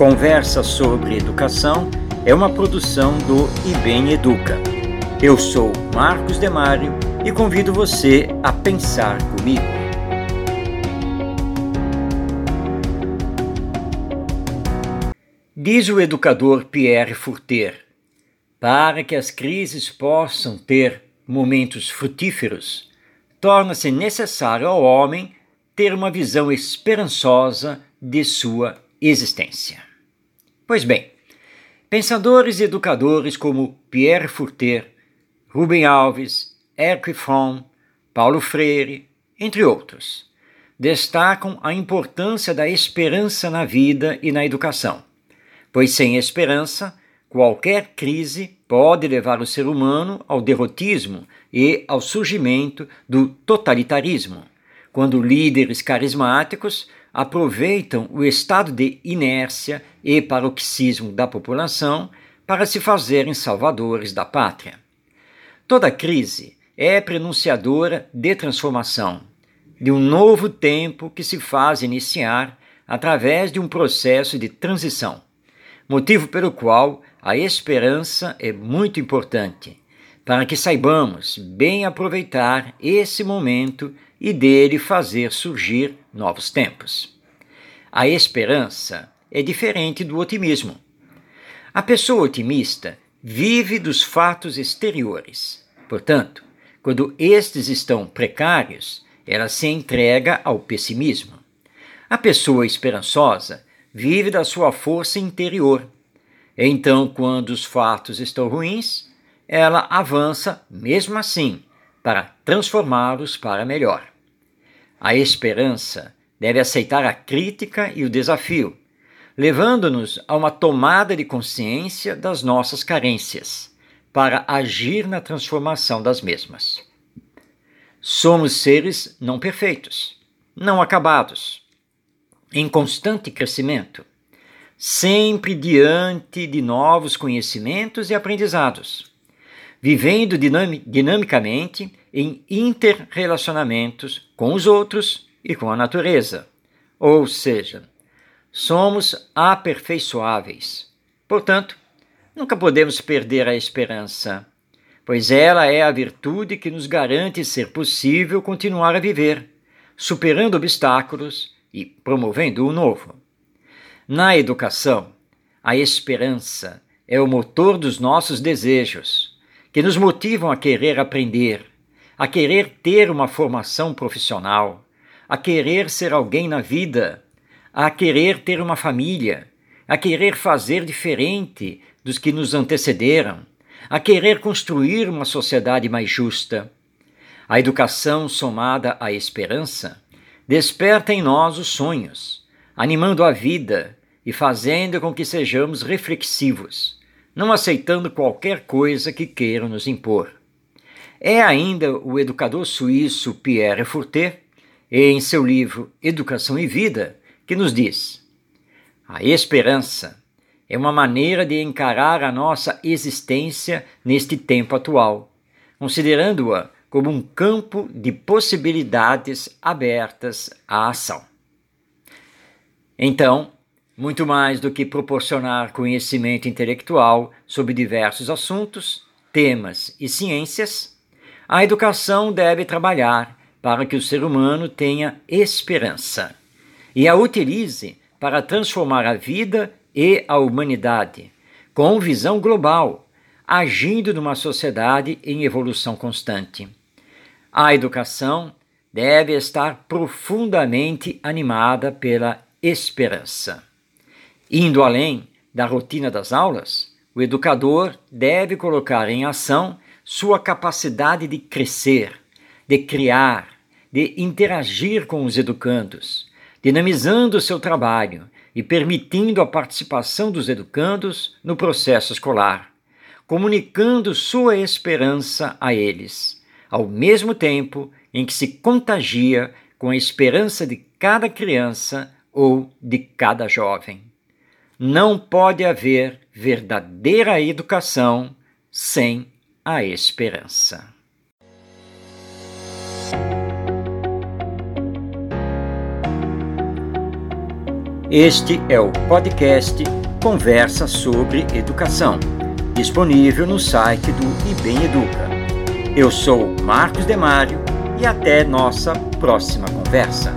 Conversa sobre Educação é uma produção do IBEM Educa. Eu sou Marcos Demário e convido você a pensar comigo. Diz o educador Pierre Furter: para que as crises possam ter momentos frutíferos, torna-se necessário ao homem ter uma visão esperançosa de sua existência. Pois bem, pensadores e educadores como Pierre Furter, Rubem Alves, Eric Fromm, Paulo Freire, entre outros, destacam a importância da esperança na vida e na educação, pois sem esperança, qualquer crise pode levar o ser humano ao derrotismo e ao surgimento do totalitarismo, quando líderes carismáticos aproveitam o estado de inércia e paroxismo da população para se fazerem salvadores da pátria. Toda crise é prenunciadora de transformação, de um novo tempo que se faz iniciar através de um processo de transição, motivo pelo qual a esperança é muito importante, para que saibamos bem aproveitar esse momento e dele fazer surgir novos tempos. A esperança é diferente do otimismo. A pessoa otimista vive dos fatos exteriores. Portanto, quando estes estão precários, ela se entrega ao pessimismo. A pessoa esperançosa vive da sua força interior. Então, quando os fatos estão ruins, ela avança mesmo assim para transformá-los para melhor. A esperança deve aceitar a crítica e o desafio, levando-nos a uma tomada de consciência das nossas carências, para agir na transformação das mesmas. Somos seres não perfeitos, não acabados, em constante crescimento, sempre diante de novos conhecimentos e aprendizados, vivendo dinamicamente em interrelacionamentos com os outros e com a natureza. Ou seja, somos aperfeiçoáveis. Portanto, nunca podemos perder a esperança, pois ela é a virtude que nos garante ser possível continuar a viver, superando obstáculos e promovendo o novo. Na educação, a esperança é o motor dos nossos desejos, que nos motivam a querer aprender, a querer ter uma formação profissional, a querer ser alguém na vida, a querer ter uma família, a querer fazer diferente dos que nos antecederam, a querer construir uma sociedade mais justa. A educação somada à esperança desperta em nós os sonhos, animando a vida e fazendo com que sejamos reflexivos, não aceitando qualquer coisa que queiram nos impor. É ainda o educador suíço Pierre Furter, em seu livro Educação e Vida, que nos diz: a esperança é uma maneira de encarar a nossa existência neste tempo atual, considerando-a como um campo de possibilidades abertas à ação. Então, muito mais do que proporcionar conhecimento intelectual sobre diversos assuntos, temas e ciências, a educação deve trabalhar para que o ser humano tenha esperança e a utilize para transformar a vida e a humanidade, com visão global, agindo numa sociedade em evolução constante. A educação deve estar profundamente animada pela esperança. Indo além da rotina das aulas, o educador deve colocar em ação sua capacidade de crescer, de criar, de interagir com os educandos, dinamizando seu trabalho e permitindo a participação dos educandos no processo escolar, comunicando sua esperança a eles, ao mesmo tempo em que se contagia com a esperança de cada criança ou de cada jovem. Não pode haver verdadeira educação sem a esperança. Este é o podcast Conversa sobre Educação, disponível no site do IBEM Educa eu sou Marcos Demário e até nossa próxima conversa.